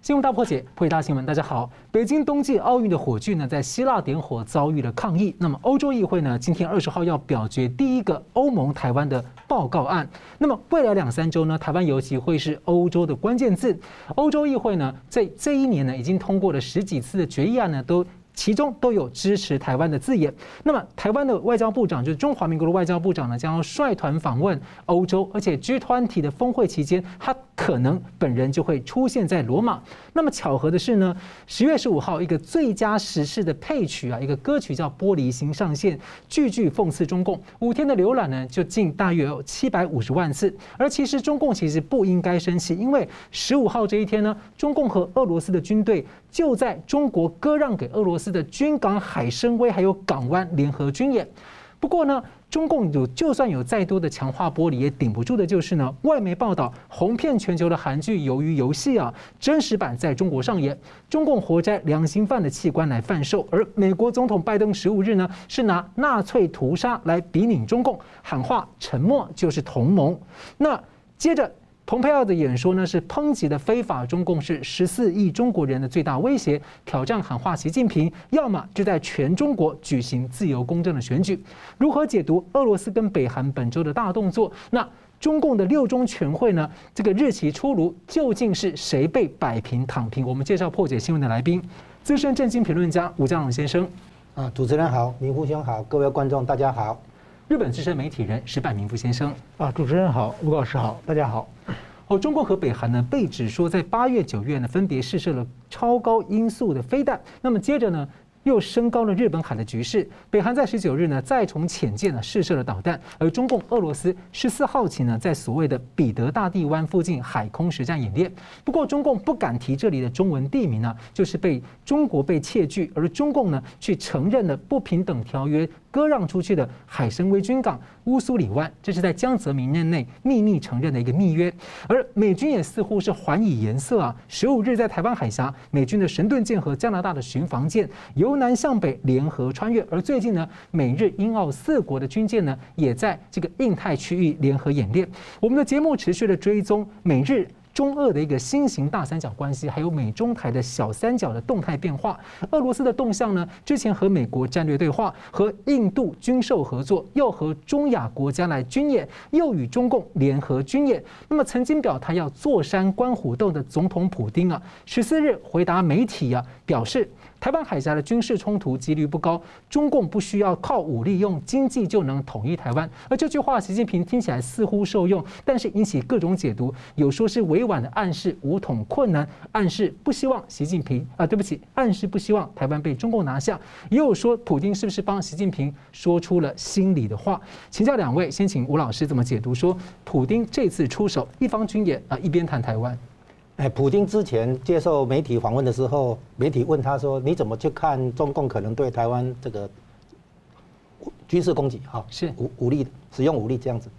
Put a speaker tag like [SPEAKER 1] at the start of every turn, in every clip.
[SPEAKER 1] 新闻大破解，破解大新闻。大家好，北京冬季奥运的火炬呢，在希腊点火遭遇了抗议。那么，欧洲议会呢，今天二十号要表决第一个欧盟台湾的报告案。那么，未来两三周呢，台湾尤其会是欧洲的关键字。欧洲议会呢，在这一年呢，已经通过了十几次的决议案呢，都。其中都有支持台湾的字眼。那么，台湾的外交部长就是中华民国的外交部长呢，将要率团访问欧洲，而且 G20 的峰会期间，他可能本人就会出现在罗马。那么巧合的是呢，十月十五号一个最佳时事的配曲啊，一个歌曲叫《玻璃心》上线，句句讽刺中共。五天的浏览呢，就近大约有七百五十万次。而其实中共其实不应该生气，因为十五号这一天呢，中共和俄罗斯的军队就在中国割让给俄罗斯的军港海参崴还有港湾联合军演。不过呢，中共有就算有再多的强化玻璃，也顶不住的就是呢，外媒报道红遍全球的韩剧《鱿鱼游戏》啊，真实版在中国上演，中共活摘良心犯的器官来贩售，而美国总统拜登十五日呢，是拿纳粹屠杀来比拟中共，喊话沉默就是同盟。那接着。蓬佩奥的演说呢，是抨击的非法中共是十四亿中国人的最大威胁，挑战喊话习近平，要么就在全中国举行自由公正的选举。如何解读俄罗斯跟北韩本周的大动作？那中共的六中全会呢？这个日期出炉，究竟是谁被摆平躺平？我们介绍破解新闻的来宾，资深政经评论家吴江龙先生。
[SPEAKER 2] 啊，主持人好，明夫兄好，各位观众大家好。
[SPEAKER 1] 日本资深媒体人石坂明夫先生
[SPEAKER 3] 啊，主持人好，吴老师好，大家好。
[SPEAKER 1] 哦，中国和北韩呢被指说在八月、九月呢分别试射了超高音速的飞弹，那么接着呢？又升高了日本海的局势。北韩在十九日呢，再从潜舰呢试射了导弹，而中共、俄罗斯十四号起呢，在所谓的彼得大帝湾附近海空实战演练。不过，中共不敢提这里的中文地名呢，就是被中国被窃据，而中共呢，去承认了不平等条约割让出去的海参崴军港乌苏里湾，这是在江泽民任内秘密承认的一个密约。而美军也似乎是还以颜色啊，十五日在台湾海峡，美军的神盾舰和加拿大的巡防舰由南向北联合穿越，而最近呢，美日英澳四国的军舰呢，也在这个印太区域联合演练。我们的节目持续的追踪美日。中俄的一个新型大三角关系，还有美中台的小三角的动态变化，俄罗斯的动向呢？之前和美国战略对话，和印度军售合作，又和中亚国家来军演，又与中共联合军演。那么曾经表态要坐山观虎斗的总统普丁啊，十四日回答媒体啊，表示。台湾海峡的军事冲突几率不高，中共不需要靠武力，用经济就能统一台湾。而这句话，习近平听起来似乎受用，但是引起各种解读，有说是委婉的暗示武统困难，暗示不希望习近平啊，对不起，暗示不希望台湾被中共拿下。也有说，普丁是不是帮习近平说出了心里的话？请教两位，先请吴老师怎么解读？说普丁这次出手，一方军演啊，一边谈台湾。
[SPEAKER 2] 哎，普京之前接受媒体访问的时候，媒体问他说：“你怎么去看中共可能对台湾这个军事攻击？哈，是武武力使用武力这样子。”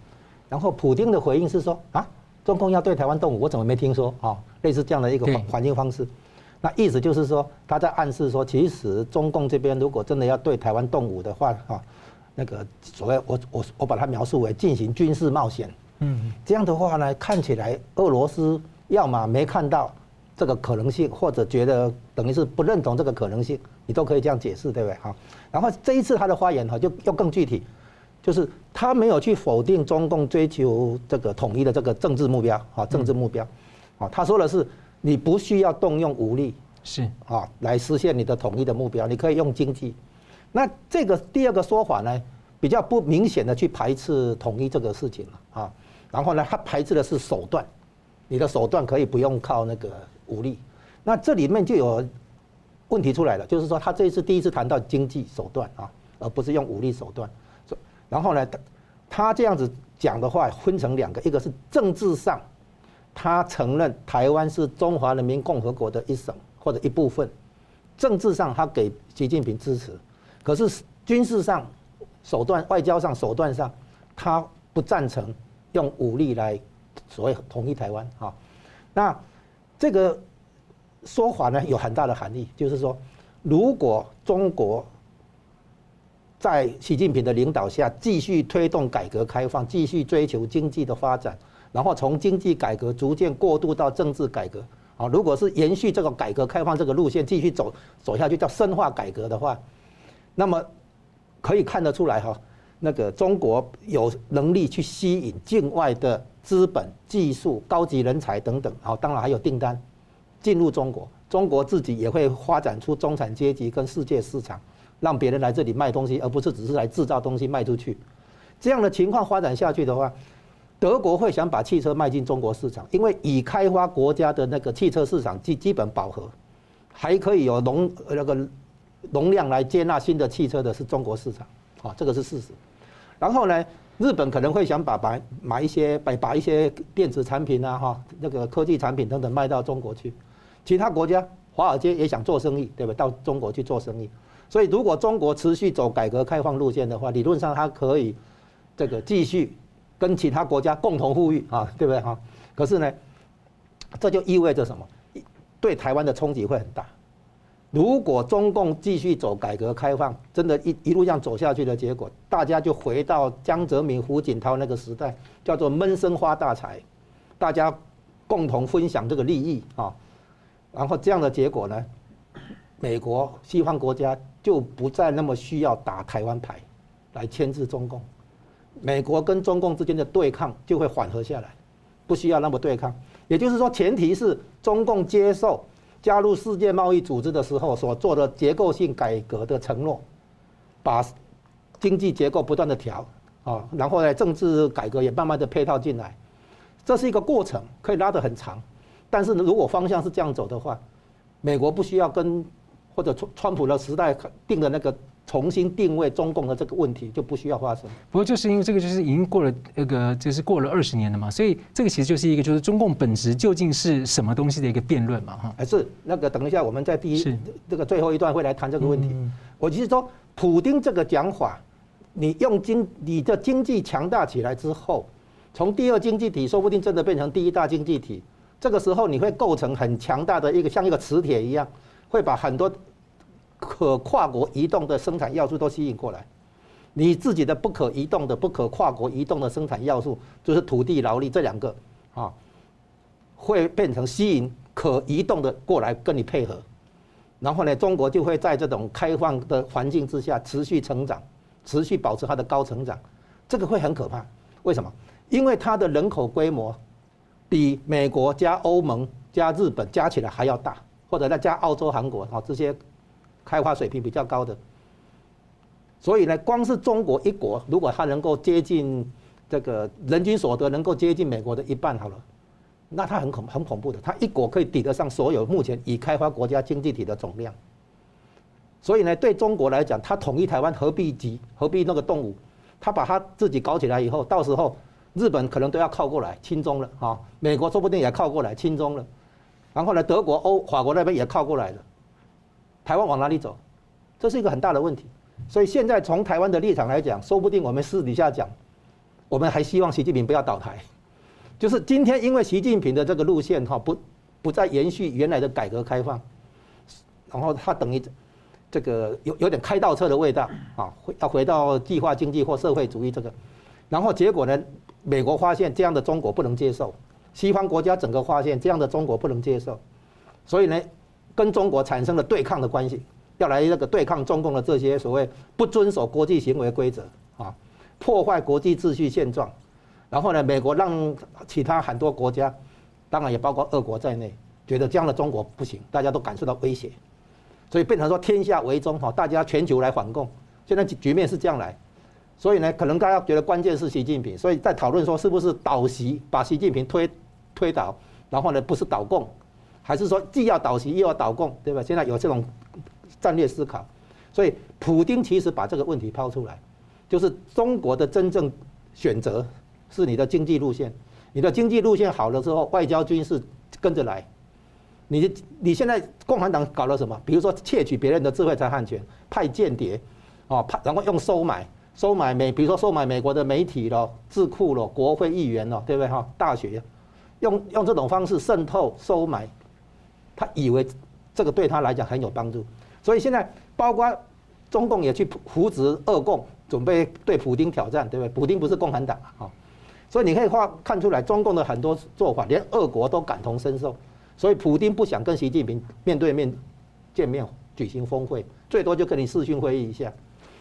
[SPEAKER 2] 然后普京的回应是说：“啊，中共要对台湾动武，我怎么没听说？啊，类似这样的一个反反应方式。那意思就是说，他在暗示说，其实中共这边如果真的要对台湾动武的话，哈，那个所谓我我我把它描述为进行军事冒险。嗯，这样的话呢，看起来俄罗斯。要么没看到这个可能性，或者觉得等于是不认同这个可能性，你都可以这样解释，对不对？好，然后这一次他的发言哈，就又更具体，就是他没有去否定中共追求这个统一的这个政治目标啊，政治目标，啊，他说的是你不需要动用武力是啊来实现你的统一的目标，你可以用经济。那这个第二个说法呢，比较不明显的去排斥统一这个事情了啊，然后呢，他排斥的是手段。你的手段可以不用靠那个武力，那这里面就有问题出来了，就是说他这一次第一次谈到经济手段啊，而不是用武力手段。然后呢，他他这样子讲的话分成两个，一个是政治上，他承认台湾是中华人民共和国的一省或者一部分，政治上他给习近平支持，可是军事上手段、外交上手段上，他不赞成用武力来。所谓统一台湾啊，那这个说法呢，有很大的含义，就是说，如果中国在习近平的领导下继续推动改革开放，继续追求经济的发展，然后从经济改革逐渐过渡到政治改革好，如果是延续这个改革开放这个路线继续走走下去，叫深化改革的话，那么可以看得出来哈，那个中国有能力去吸引境外的资本、技术、高级人才等等，好，当然还有订单进入中国，中国自己也会发展出中产阶级跟世界市场，让别人来这里卖东西，而不是只是来制造东西卖出去。这样的情况发展下去的话，德国会想把汽车卖进中国市场，因为已开发国家的那个汽车市场基基本饱和，还可以有容那个容量来接纳新的汽车的是中国市场，啊，这个是事实。然后呢，日本可能会想把把买一些把把一些电子产品啊哈那个科技产品等等卖到中国去，其他国家华尔街也想做生意，对不对？到中国去做生意。所以如果中国持续走改革开放路线的话，理论上它可以这个继续。跟其他国家共同富裕啊，对不对哈？可是呢，这就意味着什么？对台湾的冲击会很大。如果中共继续走改革开放，真的一一路这样走下去的结果，大家就回到江泽民、胡锦涛那个时代，叫做闷声发大财，大家共同分享这个利益啊。然后这样的结果呢，美国西方国家就不再那么需要打台湾牌来牵制中共。美国跟中共之间的对抗就会缓和下来，不需要那么对抗。也就是说，前提是中共接受加入世界贸易组织的时候所做的结构性改革的承诺，把经济结构不断的调啊，然后呢，政治改革也慢慢的配套进来，这是一个过程，可以拉得很长。但是如果方向是这样走的话，美国不需要跟或者川川普的时代定的那个。重新定位中共的这个问题就不需要发生。
[SPEAKER 1] 不过就是因为这个就是已经过了那个就是过了二十年了嘛，所以这个其实就是一个就是中共本质究竟是什么东西的一个辩论嘛，哈。
[SPEAKER 2] 还是那个等一下我们在第一这个最后一段会来谈这个问题。我其实说，普丁这个讲法，你用经你的经济强大起来之后，从第二经济体说不定真的变成第一大经济体，这个时候你会构成很强大的一个像一个磁铁一样，会把很多。可跨国移动的生产要素都吸引过来，你自己的不可移动的、不可跨国移动的生产要素，就是土地、劳力这两个啊，会变成吸引可移动的过来跟你配合，然后呢，中国就会在这种开放的环境之下持续成长，持续保持它的高成长，这个会很可怕。为什么？因为它的人口规模比美国加欧盟加日本加起来还要大，或者再加澳洲、韩国啊这些。开发水平比较高的，所以呢，光是中国一国，如果它能够接近这个人均所得能够接近美国的一半好了，那它很恐很恐怖的，它一国可以抵得上所有目前已开发国家经济体的总量。所以呢，对中国来讲，它统一台湾何必急？何必那个动武？它把它自己搞起来以后，到时候日本可能都要靠过来亲中了啊，美国说不定也靠过来亲中了，然后呢，德国、欧、法国那边也靠过来了。台湾往哪里走？这是一个很大的问题。所以现在从台湾的立场来讲，说不定我们私底下讲，我们还希望习近平不要倒台。就是今天因为习近平的这个路线哈，不不再延续原来的改革开放，然后他等于这个有有点开倒车的味道啊，回要回到计划经济或社会主义这个。然后结果呢，美国发现这样的中国不能接受，西方国家整个发现这样的中国不能接受，所以呢。跟中国产生了对抗的关系，要来那个对抗中共的这些所谓不遵守国际行为规则啊，破坏国际秩序现状，然后呢，美国让其他很多国家，当然也包括俄国在内，觉得这样的中国不行，大家都感受到威胁，所以变成说天下为中哈，大家全球来反共，现在局面是这样来，所以呢，可能大家觉得关键是习近平，所以在讨论说是不是倒习，把习近平推推倒，然后呢，不是倒共。还是说既要倒习又要倒共，对吧？现在有这种战略思考，所以普丁其实把这个问题抛出来，就是中国的真正选择是你的经济路线，你的经济路线好了之后，外交军事跟着来。你你现在共产党搞了什么？比如说窃取别人的智慧财产权，派间谍，哦，派然后用收买收买美，比如说收买美国的媒体咯、智库咯、国会议员咯，对不对哈？大学用用这种方式渗透收买。他以为这个对他来讲很有帮助，所以现在包括中共也去扶植俄共，准备对普京挑战，对不对？普京不是共产党啊，所以你可以看看出来，中共的很多做法，连俄国都感同身受，所以普京不想跟习近平面对面见面举行峰会，最多就跟你视讯会议一下。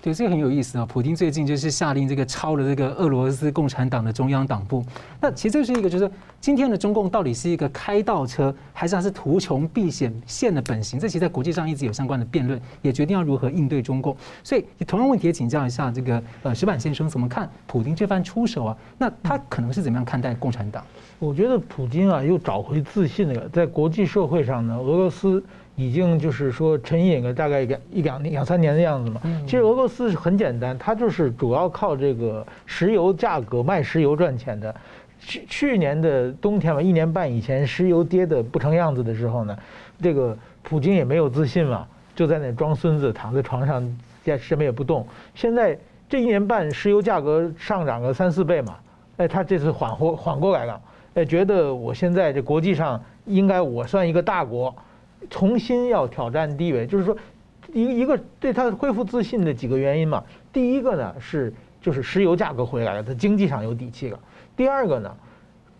[SPEAKER 1] 对，这个很有意思啊！普京最近就是下令这个抄了这个俄罗斯共产党的中央党部。那其实这是一个，就是今天的中共到底是一个开倒车，还是它是图穷匕见现的本性？这其实在国际上一直有相关的辩论，也决定要如何应对中共。所以同样问题也请教一下这个呃石板先生，怎么看普京这番出手啊？那他可能是怎么样看待共产党？
[SPEAKER 3] 我觉得普京啊，又找回自信了。在国际社会上呢，俄罗斯。已经就是说沉隐了大概两一两两三年的样子嘛。其实俄罗斯是很简单，它就是主要靠这个石油价格卖石油赚钱的。去去年的冬天嘛，一年半以前，石油跌得不成样子的时候呢，这个普京也没有自信嘛，就在那装孙子，躺在床上，也什么也不动。现在这一年半，石油价格上涨个三四倍嘛，哎，他这次缓和缓过来了，哎，觉得我现在这国际上应该我算一个大国。重新要挑战地位，就是说，一一个对他恢复自信的几个原因嘛。第一个呢是就是石油价格回来了，他经济上有底气了。第二个呢，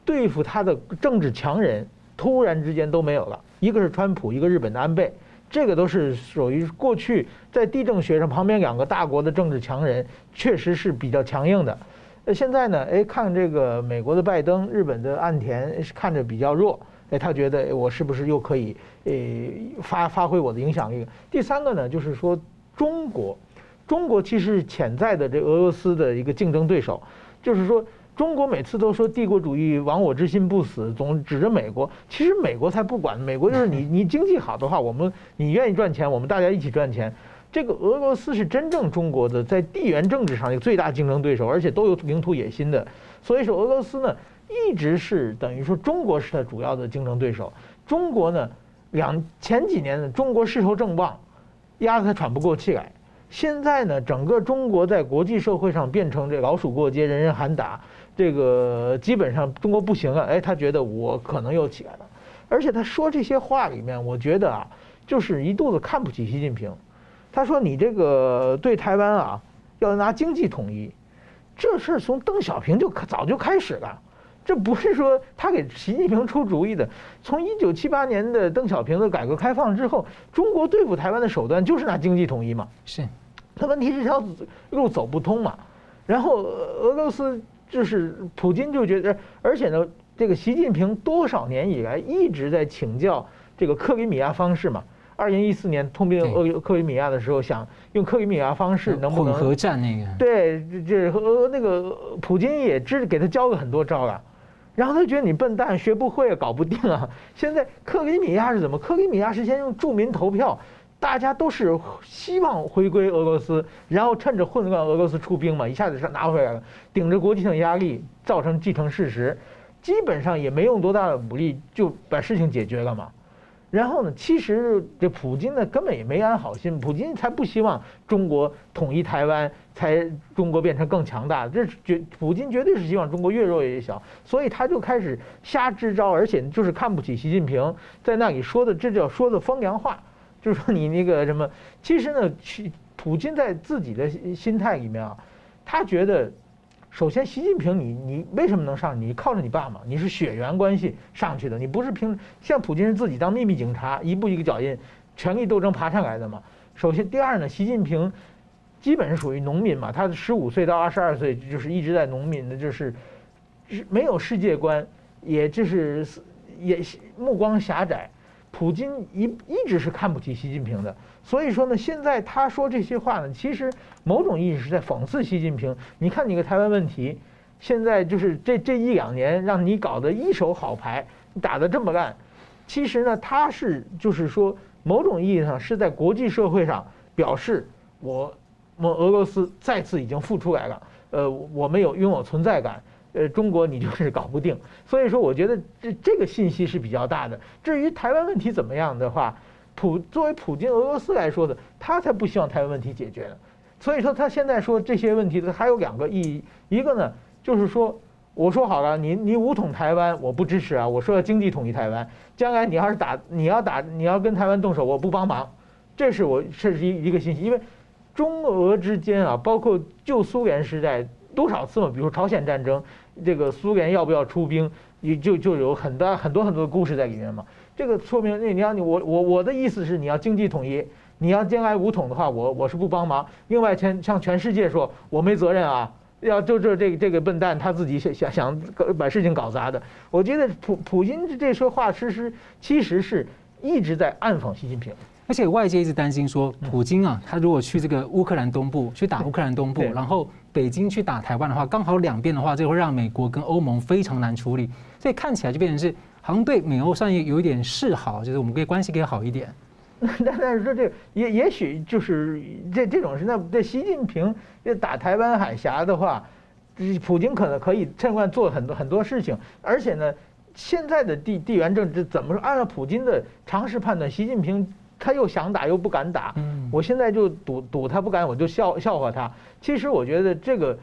[SPEAKER 3] 对付他的政治强人突然之间都没有了，一个是川普，一个日本的安倍，这个都是属于过去在地政学上旁边两个大国的政治强人，确实是比较强硬的。那现在呢，哎，看这个美国的拜登，日本的岸田看着比较弱。哎，他觉得我是不是又可以呃发发挥我的影响力？第三个呢，就是说中国，中国其实是潜在的这俄罗斯的一个竞争对手。就是说，中国每次都说帝国主义亡我之心不死，总指着美国。其实美国才不管，美国就是你你经济好的话，我们你愿意赚钱，我们大家一起赚钱。这个俄罗斯是真正中国的在地缘政治上的最大竞争对手，而且都有领土野心的。所以说俄罗斯呢。一直是等于说中国是他主要的竞争对手。中国呢，两前几年呢，中国势头正旺，压得他喘不过气来。现在呢，整个中国在国际社会上变成这老鼠过街，人人喊打。这个基本上中国不行了，哎，他觉得我可能又起来了。而且他说这些话里面，我觉得啊，就是一肚子看不起习近平。他说你这个对台湾啊，要拿经济统一，这事儿从邓小平就早就开始了。这不是说他给习近平出主意的。从一九七八年的邓小平的改革开放之后，中国对付台湾的手段就是拿经济统一嘛。
[SPEAKER 1] 是，
[SPEAKER 3] 那问题是这条路走不通嘛。然后俄罗斯就是普京就觉得，而且呢，这个习近平多少年以来一直在请教这个克里米亚方式嘛。二零一四年通兵俄克里米亚的时候，想用克里米亚方式能不能
[SPEAKER 1] 混合战那个？
[SPEAKER 3] 对，这和那个普京也知给他教了很多招了。然后他觉得你笨蛋，学不会，搞不定啊！现在克里米亚是怎么？克里米亚是先用住民投票，大家都是希望回归俄罗斯，然后趁着混乱，俄罗斯出兵嘛，一下子是拿回来了，顶着国际性压力，造成既成事实，基本上也没用多大的武力就把事情解决了嘛。然后呢，其实这普京呢根本也没安好心，普京才不希望中国统一台湾，才中国变成更强大。这绝普京绝对是希望中国越弱越小，所以他就开始瞎支招，而且就是看不起习近平，在那里说的这叫说的风凉话，就是说你那个什么，其实呢，普京在自己的心态里面啊，他觉得。首先，习近平，你你为什么能上？你靠着你爸嘛，你是血缘关系上去的，你不是凭像普京是自己当秘密警察，一步一个脚印，权力斗争爬上来的嘛。首先，第二呢，习近平基本是属于农民嘛，他十五岁到二十二岁就是一直在农民的，就是是没有世界观，也就是也目光狭窄。普京一一直是看不起习近平的。所以说呢，现在他说这些话呢，其实某种意义是在讽刺习近平。你看你个台湾问题，现在就是这这一两年让你搞得一手好牌，打得这么烂，其实呢，他是就是说某种意义上是在国际社会上表示我我俄罗斯再次已经复出来了，呃，我们有拥有存在感，呃，中国你就是搞不定。所以说，我觉得这这个信息是比较大的。至于台湾问题怎么样的话，普作为普京俄罗斯来说的，他才不希望台湾问题解决呢。所以说他现在说这些问题的还有两个意义，一个呢就是说，我说好了，你你武统台湾我不支持啊，我说要经济统一台湾，将来你要是打你要打你要跟台湾动手，我不帮忙，这是我这是一一个信息，因为中俄之间啊，包括旧苏联时代多少次嘛，比如朝鲜战争，这个苏联要不要出兵，也就就有很多很多很多的故事在里面嘛。这个说明那你要你我我我的意思是你要经济统一，你要将来武统的话，我我是不帮忙。另外，全向全世界说我没责任啊，要就这这这个笨蛋他自己想想想把事情搞砸的。我觉得普普京这说话其实其实是一直在暗讽习近平。
[SPEAKER 1] 而且外界一直担心说，普京啊，他如果去这个乌克兰东部去打乌克兰东部，然后北京去打台湾的话，刚好两边的话，这会让美国跟欧盟非常难处理。所以看起来就变成是好像对美欧上也有一点示好，就是我们可以关系可以好一点。
[SPEAKER 3] 但 但是说这也也许就是这这种是那这习近平要打台湾海峡的话，普京可能可以趁乱做很多很多事情，而且呢，现在的地地缘政治怎么说？按照普京的常识判断，习近平。他又想打又不敢打，我现在就赌赌他不敢，我就笑笑话他。其实我觉得这个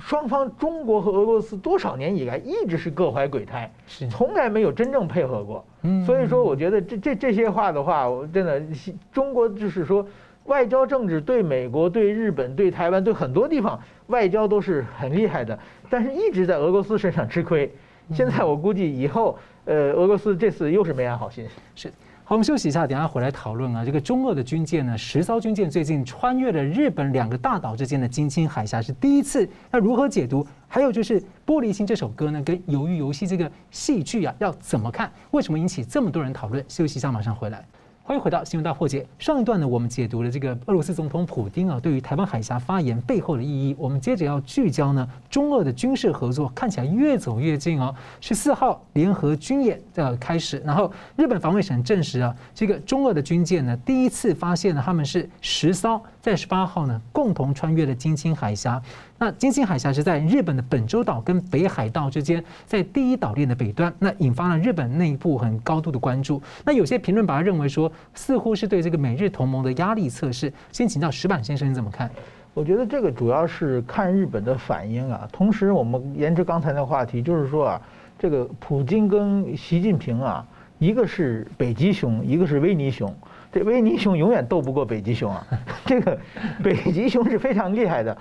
[SPEAKER 3] 双方中国和俄罗斯多少年以来一直是各怀鬼胎，从来没有真正配合过。所以说，我觉得这这这些话的话，我真的中国就是说外交政治对美国、对日本、对台湾、对很多地方外交都是很厉害的，但是一直在俄罗斯身上吃亏。现在我估计以后，呃，俄罗斯这次又是没安好心。
[SPEAKER 1] 是。好，我们休息一下，等下回来讨论啊。这个中俄的军舰呢，十艘军舰最近穿越了日本两个大岛之间的津轻海峡是第一次，那如何解读？还有就是《玻璃心》这首歌呢，跟《鱿鱼游戏》这个戏剧啊，要怎么看？为什么引起这么多人讨论？休息一下，马上回来。欢迎回到新闻大破解。上一段呢，我们解读了这个俄罗斯总统普丁啊，对于台湾海峡发言背后的意义。我们接着要聚焦呢，中俄的军事合作看起来越走越近哦。十四号联合军演的开始，然后日本防卫省证实啊，这个中俄的军舰呢，第一次发现呢，他们是十艘，在十八号呢，共同穿越了津轻海峡。那金星海峡是在日本的本州岛跟北海道之间，在第一岛链的北端，那引发了日本内部很高度的关注。那有些评论把它认为说，似乎是对这个美日同盟的压力测试。先请教石板先生，你怎么看？
[SPEAKER 3] 我觉得这个主要是看日本的反应啊。同时，我们沿着刚才的话题，就是说啊，这个普京跟习近平啊，一个是北极熊，一个是威尼熊。这威尼熊永远斗不过北极熊啊。这个北极熊是非常厉害的。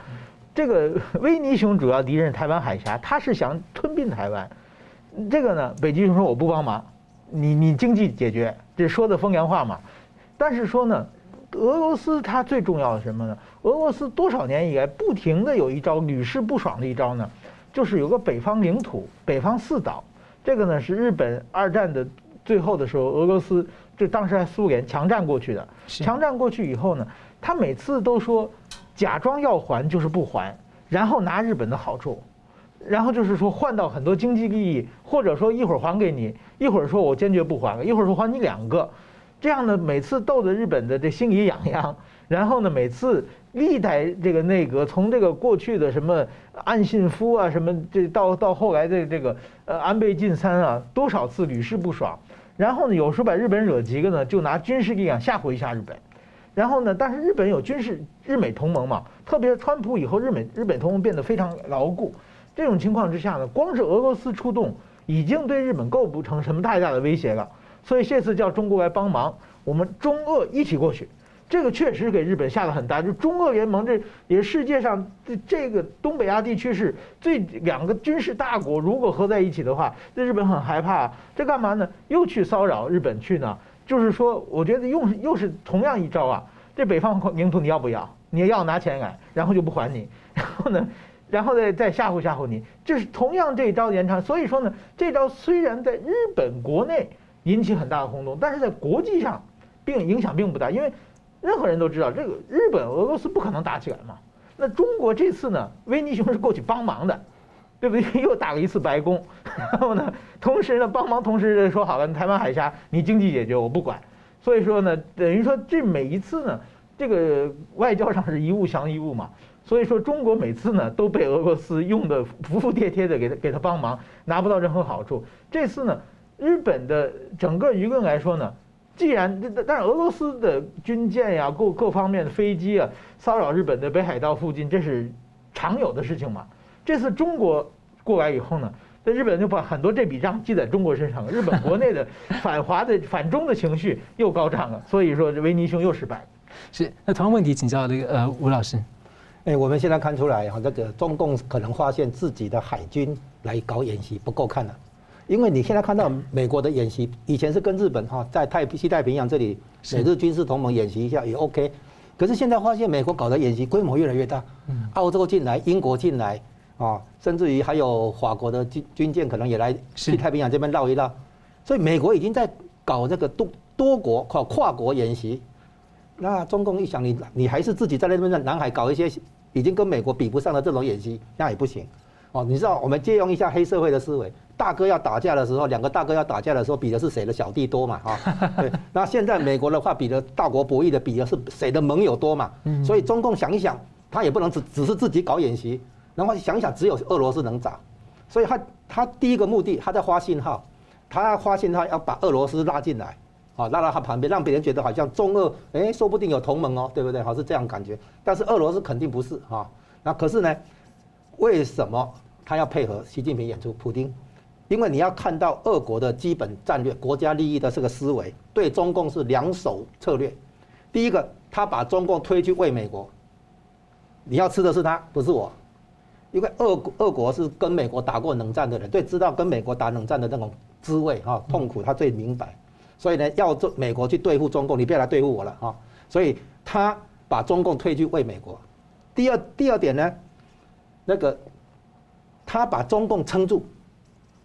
[SPEAKER 3] 这个 威尼熊主要敌人是台湾海峡，他是想吞并台湾。这个呢，北极熊说我不帮忙，你你经济解决，这说的风凉话嘛。但是说呢，俄罗斯它最重要的什么呢？俄罗斯多少年以来不停的有一招屡试不爽的一招呢，就是有个北方领土，北方四岛。这个呢是日本二战的最后的时候，俄罗斯就当时还苏联强占过去的。强占过去以后呢，他每次都说。假装要还就是不还，然后拿日本的好处，然后就是说换到很多经济利益，或者说一会儿还给你，一会儿说我坚决不还了，一会儿说还你两个，这样呢每次逗得日本的这心里痒痒，然后呢每次历代这个内阁从这个过去的什么岸信夫啊什么这到到后来的这个呃安倍晋三啊多少次屡试不爽，然后呢有时候把日本惹急了呢就拿军事力量吓唬一下日本。然后呢？但是日本有军事日美同盟嘛，特别是川普以后，日美日本同盟变得非常牢固。这种情况之下呢，光是俄罗斯出动，已经对日本构不成什么太大的威胁了。所以这次叫中国来帮忙，我们中俄一起过去，这个确实给日本下了很大。就中俄联盟这也是世界上这这个东北亚地区是最两个军事大国，如果合在一起的话，那日本很害怕。这干嘛呢？又去骚扰日本去呢？就是说，我觉得用又是同样一招啊。这北方领土你要不要？你要拿钱来，然后就不还你，然后呢，然后再再吓唬吓唬你。这是同样这一招延长。所以说呢，这招虽然在日本国内引起很大的轰动，但是在国际上并影响并不大，因为任何人都知道，这个日本俄罗斯不可能打起来嘛。那中国这次呢，维尼熊是过去帮忙的。对不对？又打了一次白宫，然后呢，同时呢，帮忙，同时说好了，台湾海峡你经济解决，我不管。所以说呢，等于说这每一次呢，这个外交上是一物降一物嘛。所以说中国每次呢都被俄罗斯用的服服帖帖的给他给他帮忙，拿不到任何好处。这次呢，日本的整个舆论来说呢，既然但是俄罗斯的军舰呀，各各方面的飞机啊，骚扰日本的北海道附近，这是常有的事情嘛。这次中国过来以后呢，在日本就把很多这笔账记在中国身上了。日本国内的 反华的反中的情绪又高涨了，所以说这维尼熊又失败。
[SPEAKER 1] 是，那同样问题请教这个呃吴老师，
[SPEAKER 2] 哎，我们现在看出来哈，这个中共可能发现自己的海军来搞演习不够看了，因为你现在看到美国的演习，以前是跟日本哈在太西太平洋这里美日军事同盟演习一下也 OK，可是现在发现美国搞的演习规模越来越大，澳洲进来，英国进来，啊，甚至于还有法国的军军舰可能也来西太平洋这边绕一绕，所以美国已经在搞这个多多国跨跨国演习。那中共一想你，你你还是自己在那边的南海搞一些已经跟美国比不上的这种演习，那也不行。哦，你知道我们借用一下黑社会的思维，大哥要打架的时候，两个大哥要打架的时候，比的是谁的小弟多嘛？哈，对。那现在美国的话，比的大国博弈的比的是谁的盟友多嘛？所以中共想一想，他也不能只只是自己搞演习，然后想想，只有俄罗斯能涨。所以他他第一个目的，他在发信号，他发信号要把俄罗斯拉进来，啊，拉到他旁边，让别人觉得好像中俄哎，说不定有同盟哦，对不对？好，是这样感觉。但是俄罗斯肯定不是哈。那可是呢？为什么他要配合习近平演出？普丁，因为你要看到俄国的基本战略、国家利益的这个思维，对中共是两手策略。第一个，他把中共推去喂美国，你要吃的是他，不是我，因为俄俄国是跟美国打过冷战的人，对，知道跟美国打冷战的那种滋味哈，痛苦他最明白。所以呢，要做美国去对付中共，你别来对付我了哈。所以他把中共推去为美国。第二，第二点呢？那个，他把中共撑住，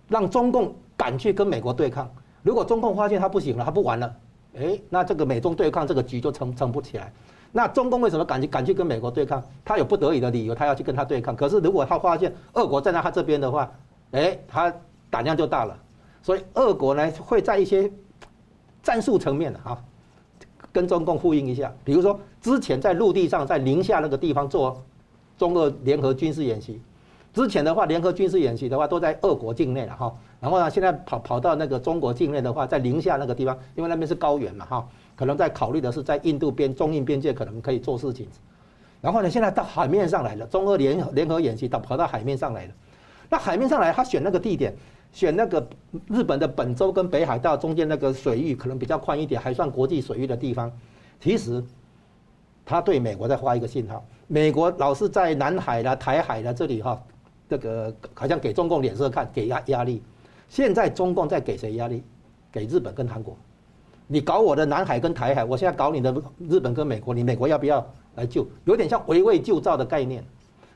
[SPEAKER 2] 让中共敢去跟美国对抗。如果中共发现他不行了，他不玩了，哎，那这个美中对抗这个局就撑撑不起来。那中共为什么敢去敢去跟美国对抗？他有不得已的理由，他要去跟他对抗。可是如果他发现俄国站在他这边的话，哎，他胆量就大了。所以俄国呢会在一些战术层面的啊，跟中共呼应一下。比如说之前在陆地上在宁夏那个地方做。中俄联合军事演习，之前的话，联合军事演习的话都在俄国境内了哈。然后呢，现在跑跑到那个中国境内的话，在宁夏那个地方，因为那边是高原嘛哈，可能在考虑的是在印度边中印边界可能可以做事情。然后呢，现在到海面上来了，中俄联联合演习到跑到海面上来了。那海面上来，他选那个地点，选那个日本的本州跟北海道中间那个水域可能比较宽一点，还算国际水域的地方。其实，他对美国在发一个信号。美国老是在南海啦、台海啦这里哈，这个好像给中共脸色看，给压压力。现在中共在给谁压力？给日本跟韩国。你搞我的南海跟台海，我现在搞你的日本跟美国，你美国要不要来救？有点像围魏救赵的概念。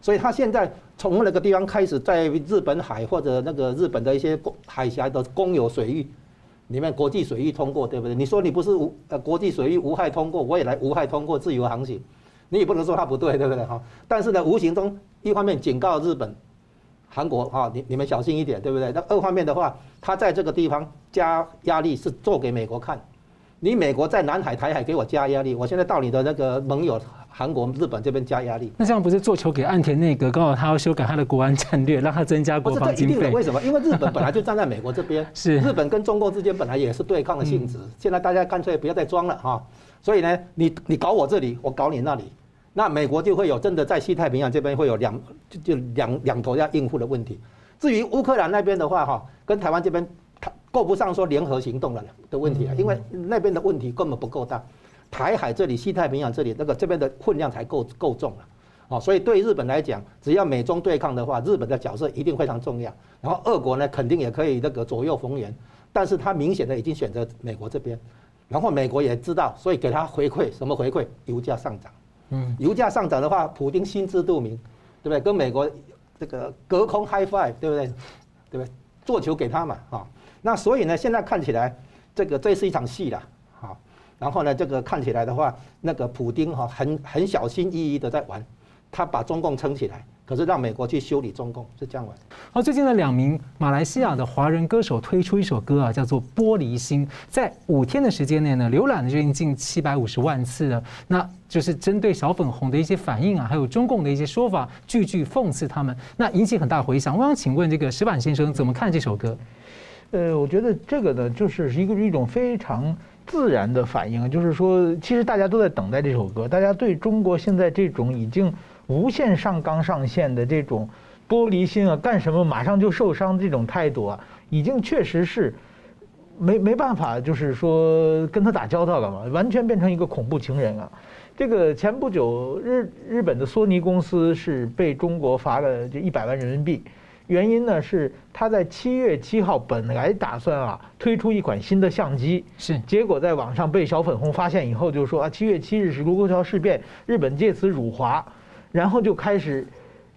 [SPEAKER 2] 所以他现在从那个地方开始，在日本海或者那个日本的一些海峡的公有水域里面，国际水域通过，对不对？你说你不是无呃国际水域无害通过，我也来无害通过自由航行。你也不能说他不对，对不对哈？但是呢，无形中一方面警告日本、韩国哈，你你们小心一点，对不对？那二方面的话，他在这个地方加压力是做给美国看。你美国在南海、台海给我加压力，我现在到你的那个盟友韩国、日本这边加压力。
[SPEAKER 1] 那这样不是做球给岸田内阁，刚好他要修改他的国安战略，让他增加国防经费？不是这一定的，
[SPEAKER 2] 为什么？因为日本本来就站在美国这边，是日本跟中国之间本来也是对抗的性质。现在大家干脆不要再装了哈。所以呢，你你搞我这里，我搞你那里。那美国就会有真的在西太平洋这边会有两就就两两头要应付的问题。至于乌克兰那边的话，哈，跟台湾这边，它够不上说联合行动了的问题啊，因为那边的问题根本不够大。台海这里、西太平洋这里，那个这边的分量才够够重了，哦，所以对日本来讲，只要美中对抗的话，日本的角色一定非常重要。然后俄国呢，肯定也可以那个左右逢源，但是他明显的已经选择美国这边，然后美国也知道，所以给他回馈什么回馈？油价上涨。嗯，油价上涨的话，普京心知肚明，对不对？跟美国这个隔空 high five，对不对？对不对？做球给他嘛，哈。那所以呢，现在看起来，这个这是一场戏了，好。然后呢，这个看起来的话，那个普丁哈很很小心翼翼的在玩，他把中共撑起来。可是让美国去修理中共是这样玩。
[SPEAKER 1] 好，最近的两名马来西亚的华人歌手推出一首歌啊，叫做《玻璃心》，在五天的时间内呢，浏览了就已经近七百五十万次了。那就是针对小粉红的一些反应啊，还有中共的一些说法，句句讽刺他们，那引起很大回响。我想请问这个石板先生怎么看这首歌？
[SPEAKER 3] 呃，我觉得这个呢，就是一个一种非常自然的反应，就是说，其实大家都在等待这首歌，大家对中国现在这种已经。无限上纲上线的这种玻璃心啊，干什么马上就受伤这种态度啊，已经确实是没没办法，就是说跟他打交道了嘛，完全变成一个恐怖情人啊。这个前不久日日本的索尼公司是被中国罚了就一百万人民币，原因呢是他在七月七号本来打算啊推出一款新的相机，
[SPEAKER 1] 是
[SPEAKER 3] 结果在网上被小粉红发现以后，就说啊七月七日是卢沟桥事变，日本借此辱华，然后就开始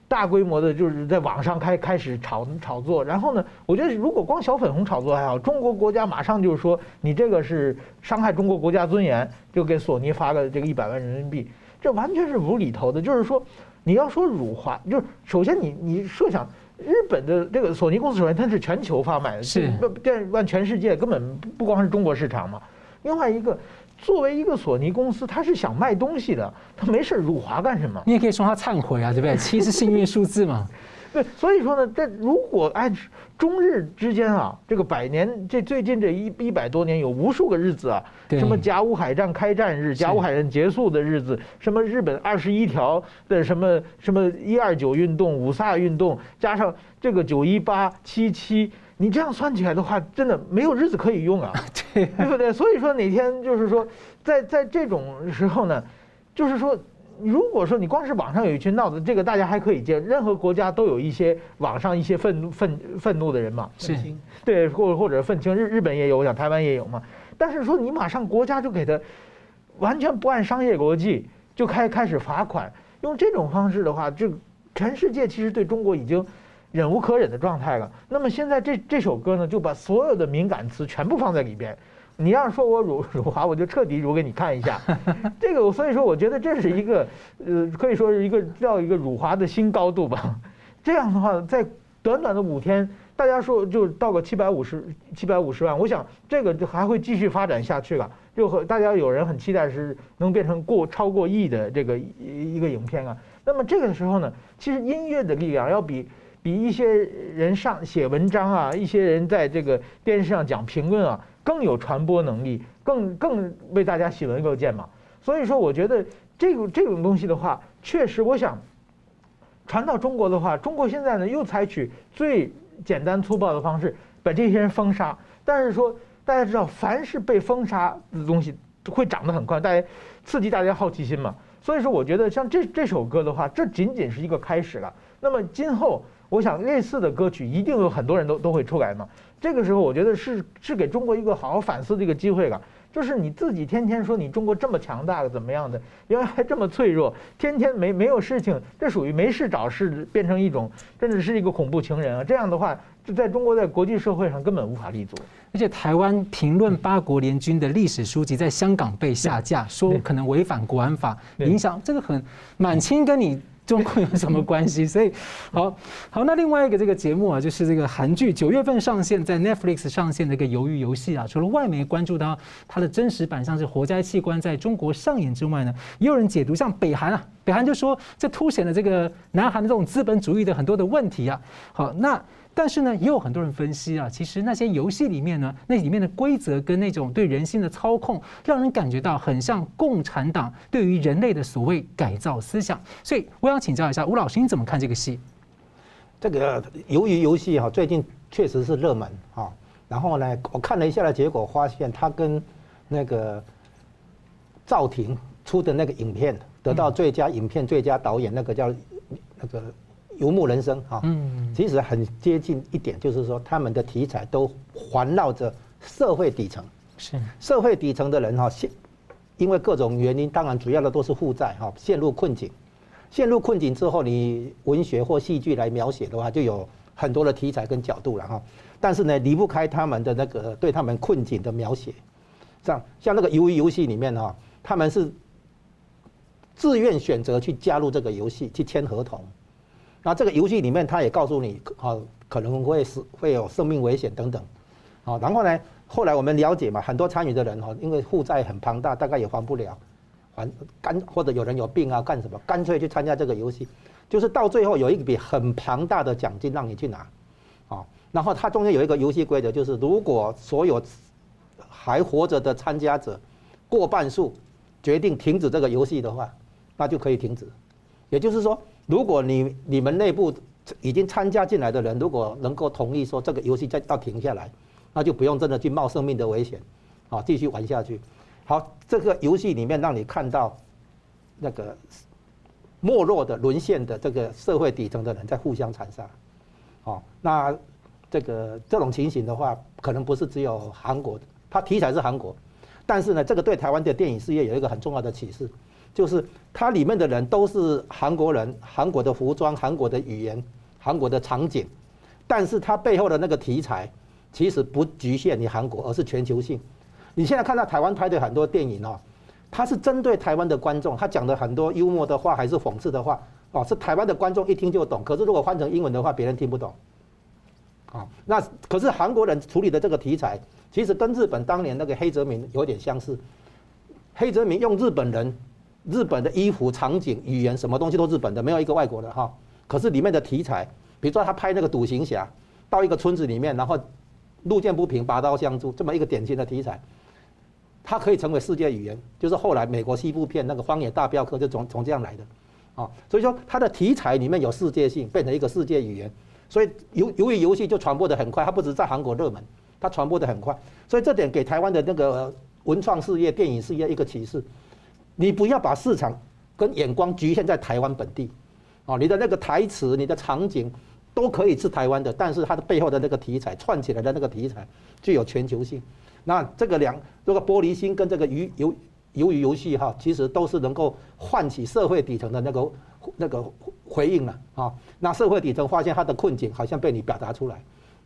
[SPEAKER 3] 大规模的就是在网上开开始炒炒作。然后呢，我觉得如果光小粉红炒作还好，中国国家马上就是说你这个是伤害中国国家尊严，就给索尼发了这个一百万人民币，这完全是无厘头的。就是说你要说辱华，就是首先你你设想。日本的这个索尼公司首先它是全球发卖的，
[SPEAKER 1] 是
[SPEAKER 3] 电万全世界根本不光是中国市场嘛。另外一个，作为一个索尼公司，它是想卖东西的，它没事辱华干什么？
[SPEAKER 1] 你也可以说它忏悔啊，对不对？七是幸运数字嘛。
[SPEAKER 3] 对，所以说呢，这如果按中日之间啊，这个百年这最近这一一百多年有无数个日子啊，什么甲午海战开战日、甲午海战结束的日子，什么日本二十一条的什么什么一二九运动、五卅运动，加上这个九一八、七七，你这样算起来的话，真的没有日子可以用啊，对不对？所以说哪天就是说，在在这种时候呢，就是说。如果说你光是网上有一群闹的，这个大家还可以接。任何国家都有一些网上一些愤怒愤愤怒的人嘛，
[SPEAKER 1] 是，
[SPEAKER 3] 对，或或者愤青，日日本也有，我想台湾也有嘛。但是说你马上国家就给他完全不按商业逻辑就开开始罚款，用这种方式的话，就全世界其实对中国已经忍无可忍的状态了。那么现在这这首歌呢，就把所有的敏感词全部放在里边。你要是说我辱辱华，我就彻底辱给你看一下。这个，所以说我觉得这是一个，呃，可以说是一个叫一个辱华的新高度吧。这样的话，在短短的五天，大家说就到个七百五十七百五十万，我想这个就还会继续发展下去了。就和大家有人很期待是能变成过超过亿的这个一个影片啊。那么这个时候呢，其实音乐的力量要比比一些人上写文章啊，一些人在这个电视上讲评论啊。更有传播能力，更更为大家喜闻乐见嘛。所以说，我觉得这个这种东西的话，确实，我想传到中国的话，中国现在呢又采取最简单粗暴的方式把这些人封杀。但是说，大家知道，凡是被封杀的东西会长得很快，大家刺激大家好奇心嘛。所以说，我觉得像这这首歌的话，这仅仅是一个开始了。那么今后，我想类似的歌曲一定有很多人都都会出来嘛。这个时候，我觉得是是给中国一个好好反思的一个机会了。就是你自己天天说你中国这么强大的怎么样的，原来还这么脆弱，天天没没有事情，这属于没事找事，变成一种甚至是一个恐怖情人啊！这样的话，就在中国在国际社会上根本无法立足。
[SPEAKER 1] 而且台湾评论八国联军的历史书籍在香港被下架，说可能违反国安法，影响这个很满清跟你。中共有什么关系？所以，好好，那另外一个这个节目啊，就是这个韩剧九月份上线，在 Netflix 上线的一个《鱿鱼游戏》啊，除了外媒关注到它的真实版像是活摘器官在中国上演之外呢，也有人解读像北韩啊，北韩就说这凸显了这个南韩的这种资本主义的很多的问题啊。好，那。但是呢，也有很多人分析啊，其实那些游戏里面呢，那里面的规则跟那种对人性的操控，让人感觉到很像共产党对于人类的所谓改造思想。所以我想请教一下吴老师，你怎么看这个戏？
[SPEAKER 2] 这个由于游戏哈，最近确实是热门哈。然后呢，我看了一下的结果，发现他跟那个赵婷出的那个影片得到最佳影片、最佳导演，那个叫那个。游牧人生哈，嗯，其实很接近一点，就是说他们的题材都环绕着社会底层，是。社会底层的人哈，陷因为各种原因，当然主要的都是负债哈，陷入困境，陷入困境之后，你文学或戏剧来描写的话，就有很多的题材跟角度了哈。但是呢，离不开他们的那个对他们困境的描写，像像那个鱿鱼游戏里面哈，他们是自愿选择去加入这个游戏，去签合同。那这个游戏里面，他也告诉你，啊，可能会是会有生命危险等等，啊，然后呢，后来我们了解嘛，很多参与的人哈，因为负债很庞大，大概也还不了，还干或者有人有病啊，干什么，干脆去参加这个游戏，就是到最后有一笔很庞大的奖金让你去拿，啊，然后它中间有一个游戏规则，就是如果所有还活着的参加者过半数决定停止这个游戏的话，那就可以停止，也就是说。如果你你们内部已经参加进来的人，如果能够同意说这个游戏再要停下来，那就不用真的去冒生命的危险，啊，继续玩下去。好，这个游戏里面让你看到那个没落的、沦陷的这个社会底层的人在互相残杀，哦，那这个这种情形的话，可能不是只有韩国，它题材是韩国，但是呢，这个对台湾的电影事业有一个很重要的启示，就是它里面的人都是韩国人，韩国的服装、韩国的语言、韩国的场景，但是它背后的那个题材其实不局限于韩国，而是全球性。你现在看到台湾拍的很多电影哦，它是针对台湾的观众，他讲的很多幽默的话还是讽刺的话哦，是台湾的观众一听就懂。可是如果换成英文的话，别人听不懂。啊，那可是韩国人处理的这个题材，其实跟日本当年那个黑泽明有点相似。黑泽明用日本人、日本的衣服、场景、语言，什么东西都日本的，没有一个外国的哈。可是里面的题材，比如说他拍那个独行侠，到一个村子里面，然后路见不平拔刀相助，这么一个典型的题材。它可以成为世界语言，就是后来美国西部片那个《荒野大镖客》就从从这样来的，啊，所以说它的题材里面有世界性，变成一个世界语言，所以由由于游戏就传播得很快，它不止在韩国热门，它传播得很快，所以这点给台湾的那个文创事业、电影事业一个启示，你不要把市场跟眼光局限在台湾本地，啊，你的那个台词、你的场景都可以是台湾的，但是它的背后的那个题材串起来的那个题材具有全球性。那这个两这个玻璃心跟这个鱼鱿鱿鱼游戏哈，其实都是能够唤起社会底层的那个那个回应了啊。那社会底层发现他的困境好像被你表达出来，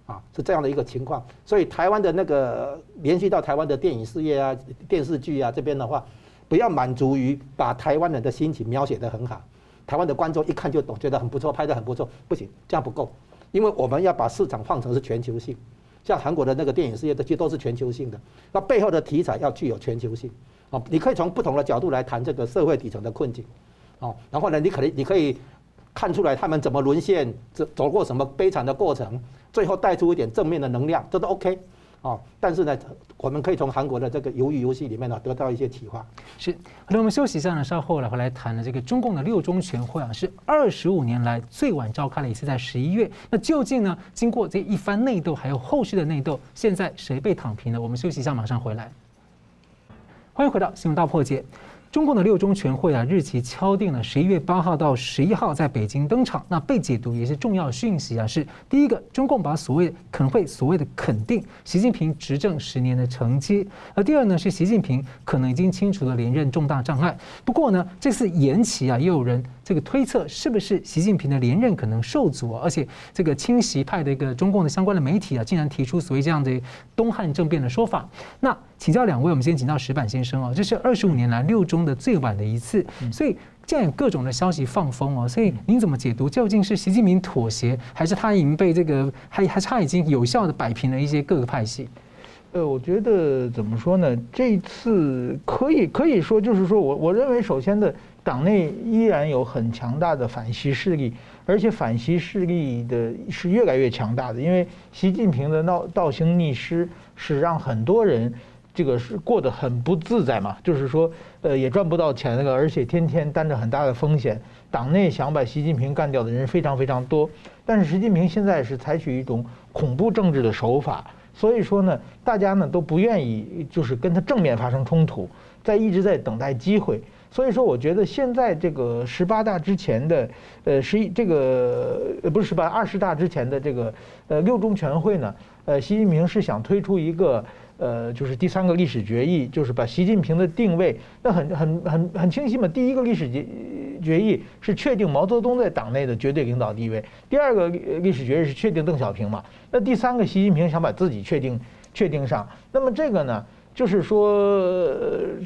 [SPEAKER 2] 啊，是这样的一个情况。所以台湾的那个联系到台湾的电影事业啊、电视剧啊这边的话，不要满足于把台湾人的心情描写得很好，台湾的观众一看就懂，觉得很不错，拍得很不错，不行，这样不够，因为我们要把市场放成是全球性。像韩国的那个电影事业的，这些都是全球性的。那背后的题材要具有全球性，啊，你可以从不同的角度来谈这个社会底层的困境，啊，然后呢，你可能你可以看出来他们怎么沦陷，走走过什么悲惨的过程，最后带出一点正面的能量，这都 OK。哦，但是呢，我们可以从韩国的这个鱿鱼游戏里面呢得到一些启发。
[SPEAKER 1] 是，好那我们休息一下呢，稍后呢回来谈的这个中共的六中全会啊，是二十五年来最晚召开了一次，在十一月。那究竟呢，经过这一番内斗，还有后续的内斗，现在谁被躺平了？我们休息一下，马上回来。欢迎回到新闻大破解。中共的六中全会啊，日期敲定了十一月八号到十一号在北京登场。那被解读也是重要讯息啊，是第一个，中共把所谓可能会所谓的肯定习近平执政十年的成绩；而第二呢，是习近平可能已经清除了连任重大障碍。不过呢，这次延期啊，也有人。这个推测是不是习近平的连任可能受阻？而且这个亲习派的一个中共的相关的媒体啊，竟然提出所谓这样的东汉政变的说法。那请教两位，我们先请教石板先生啊，这是二十五年来六中的最晚的一次，所以这样有各种的消息放风哦，所以您怎么解读？究竟是习近平妥协，还是他已经被这个还还差已经有效的摆平了一些各个派系？
[SPEAKER 3] 呃，我觉得怎么说呢？这一次可以可以说，就是说我我认为首先的。党内依然有很强大的反习势力，而且反习势力的是越来越强大的。因为习近平的闹倒行逆施是让很多人这个是过得很不自在嘛，就是说呃也赚不到钱那个，而且天天担着很大的风险。党内想把习近平干掉的人非常非常多，但是习近平现在是采取一种恐怖政治的手法，所以说呢，大家呢都不愿意就是跟他正面发生冲突，在一直在等待机会。所以说，我觉得现在这个十八大之前的，呃，十一这个呃不是十八二十大之前的这个呃六中全会呢，呃，习近平是想推出一个呃就是第三个历史决议，就是把习近平的定位，那很很很很清晰嘛。第一个历史决决议是确定毛泽东在党内的绝对领导地位，第二个历史决议是确定邓小平嘛，那第三个习近平想把自己确定确定上，那么这个呢？就是说，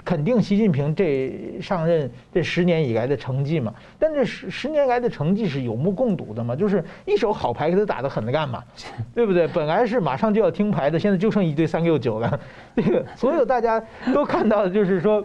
[SPEAKER 3] 肯定习近平这上任这十年以来的成绩嘛，但这十十年来的成绩是有目共睹的嘛，就是一手好牌给他打得很干嘛，对不对？本来是马上就要听牌的，现在就剩一堆三六九了。这个所有大家都看到的就是说，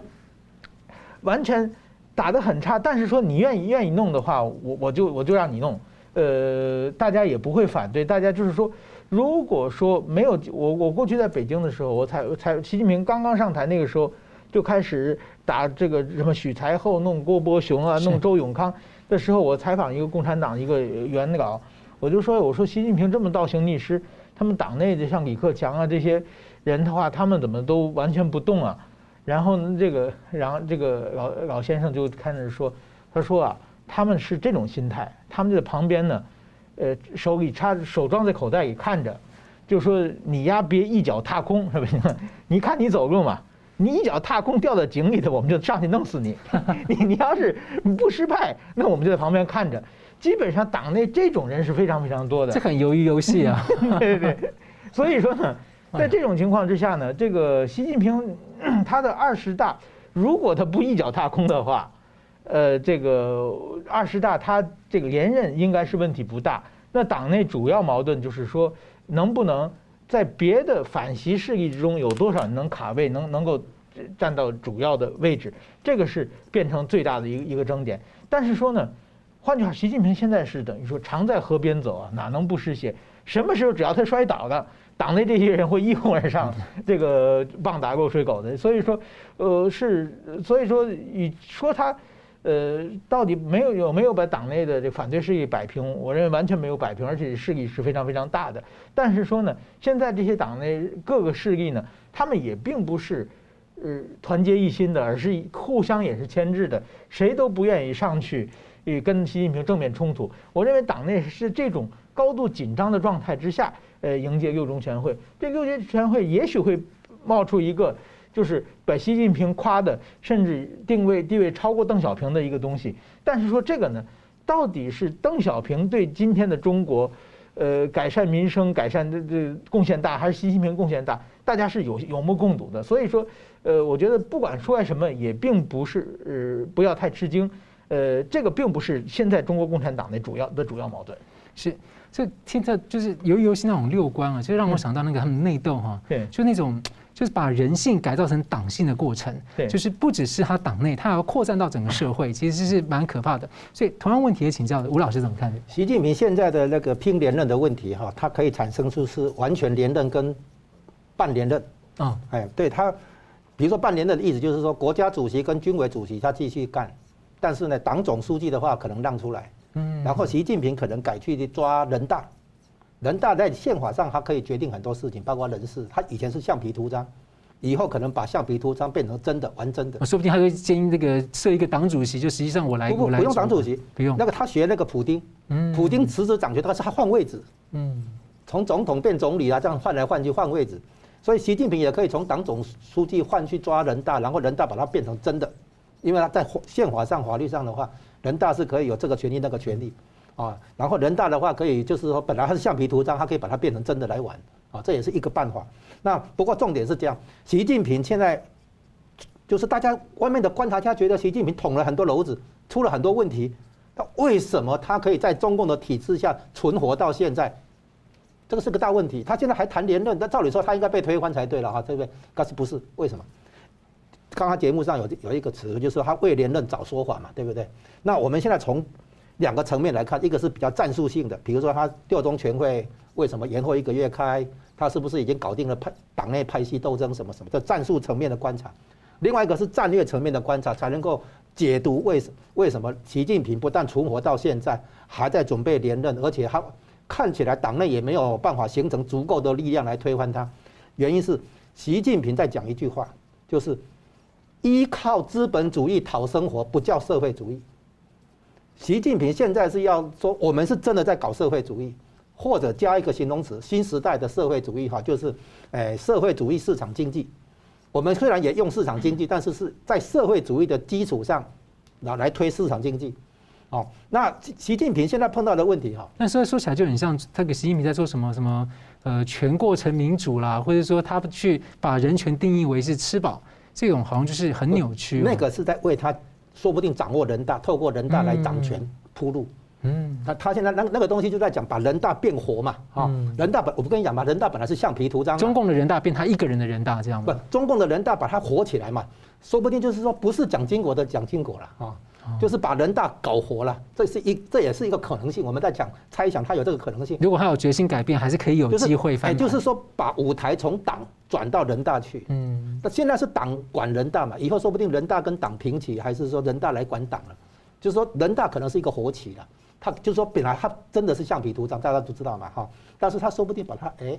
[SPEAKER 3] 完全打得很差，但是说你愿意愿意弄的话，我我就我就让你弄，呃，大家也不会反对，大家就是说。如果说没有我，我过去在北京的时候，我才才习近平刚刚上台那个时候，就开始打这个什么许才厚弄郭伯雄啊，弄周永康的时候，我采访一个共产党一个元老，我就说我说习近平这么倒行逆施，他们党内的像李克强啊这些人的话，他们怎么都完全不动啊？然后呢，这个然后这个老老先生就开始说，他说啊，他们是这种心态，他们就在旁边呢。呃，手里插手装在口袋里看着，就说你呀别一脚踏空，是不是？你看你走路嘛，你一脚踏空掉到井里头，我们就上去弄死你。你你要是不失败，那我们就在旁边看着。基本上党内这种人是非常非常多的。
[SPEAKER 1] 这很鱿鱼游戏啊。
[SPEAKER 3] 对对。所以说呢，在这种情况之下呢，这个习近平 他的二十大，如果他不一脚踏空的话。呃，这个二十大他这个连任应该是问题不大。那党内主要矛盾就是说，能不能在别的反习势力之中有多少人能卡位，能能够站到主要的位置，这个是变成最大的一个一个争点。但是说呢，换句话，习近平现在是等于说常在河边走啊，哪能不湿鞋？什么时候只要他摔倒了，党内这些人会一哄而上，这个棒打落水狗的。所以说，呃，是所以说你说他。呃，到底没有有没有把党内的这反对势力摆平？我认为完全没有摆平，而且势力是非常非常大的。但是说呢，现在这些党内各个势力呢，他们也并不是呃团结一心的，而是互相也是牵制的，谁都不愿意上去与跟习近平正面冲突。我认为党内是这种高度紧张的状态之下，呃，迎接六中全会。这六中全会也许会冒出一个。就是把习近平夸的，甚至定位地位超过邓小平的一个东西。但是说这个呢，到底是邓小平对今天的中国，呃，改善民生、改善的这贡献大，还是习近平贡献大？大家是有有目共睹的。所以说，呃，我觉得不管说什么，也并不是呃不要太吃惊。呃，这个并不是现在中国共产党的主要的主要矛盾。
[SPEAKER 1] 是，这现在就是由于游戏那种六观啊，就让我想到那个他们内斗哈，
[SPEAKER 3] 对，
[SPEAKER 1] 就那种。就是把人性改造成党性的过程，
[SPEAKER 3] 对，
[SPEAKER 1] 就是不只是他党内，他还要扩散到整个社会，其实是蛮可怕的。所以同样问题也请教吴老师怎么看？
[SPEAKER 2] 习近平现在的那个拼连任的问题哈，他可以产生出是完全连任跟半连任啊，哎，对他，比如说半连任的意思就是说，国家主席跟军委主席他继续干，但是呢，党总书记的话可能让出来，嗯，然后习近平可能改去抓人大。人大在宪法上，他可以决定很多事情，包括人事。他以前是橡皮图章，以后可能把橡皮图章变成真的，玩真的。
[SPEAKER 1] 说不定他会建议这个设一个党主席，就实际上我来。
[SPEAKER 2] 不不，不用党主席，
[SPEAKER 1] 不用。
[SPEAKER 2] 那个他学那个普丁，嗯，普丁辞职掌权，但是他换位置，嗯，从总统变总理啊，这样换来换去换位置。所以习近平也可以从党总书记换去抓人大，然后人大把它变成真的，因为他在宪法上、法律上的话，人大是可以有这个权利、那个权利。啊，然后人大的话可以，就是说本来它是橡皮图章，它可以把它变成真的来玩，啊，这也是一个办法。那不过重点是这样，习近平现在就是大家外面的观察家觉得习近平捅了很多篓子，出了很多问题，那为什么他可以在中共的体制下存活到现在？这个是个大问题。他现在还谈连任，那照理说他应该被推翻才对了哈，对不对？但是不是？为什么？刚刚节目上有有一个词，就是说他为连任找说法嘛，对不对？那我们现在从两个层面来看，一个是比较战术性的，比如说他六中全会为什么延后一个月开，他是不是已经搞定了派党内派系斗争什么什么的战术层面的观察；另外一个是战略层面的观察，才能够解读为什为什么习近平不但存活到现在，还在准备连任，而且他看起来党内也没有办法形成足够的力量来推翻他。原因是习近平在讲一句话，就是依靠资本主义讨生活不叫社会主义。习近平现在是要说，我们是真的在搞社会主义，或者加一个形容词，新时代的社会主义哈，就是，诶，社会主义市场经济。我们虽然也用市场经济，但是是在社会主义的基础上，来来推市场经济。哦，那习近平现在碰到的问题哈，
[SPEAKER 1] 那说说起来就很像他给习近平在做什么什么，呃，全过程民主啦，或者说他去把人权定义为是吃饱，这种好像就是很扭曲。
[SPEAKER 2] 那个是在为他。说不定掌握人大，透过人大来掌权铺路。嗯，那他现在那那个东西就在讲把人大变活嘛。啊，人大本我不跟你讲嘛，人大本来是橡皮图章。
[SPEAKER 1] 中共的人大变他一个人的人大这样吗？
[SPEAKER 2] 不，中共的人大把他活起来嘛。说不定就是说不是蒋经国的蒋经国了啊。就是把人大搞活了，这是一，这也是一个可能性。我们在讲猜想，他有这个可能性。
[SPEAKER 1] 如果他有决心改变，还是可以有机会翻。
[SPEAKER 2] 哎，就是说把舞台从党转到人大去。嗯。那现在是党管人大嘛，以后说不定人大跟党平起，还是说人大来管党了？就是说人大可能是一个活棋了。他就是说本来他真的是橡皮图章，大家都知道嘛哈。但是他说不定把他哎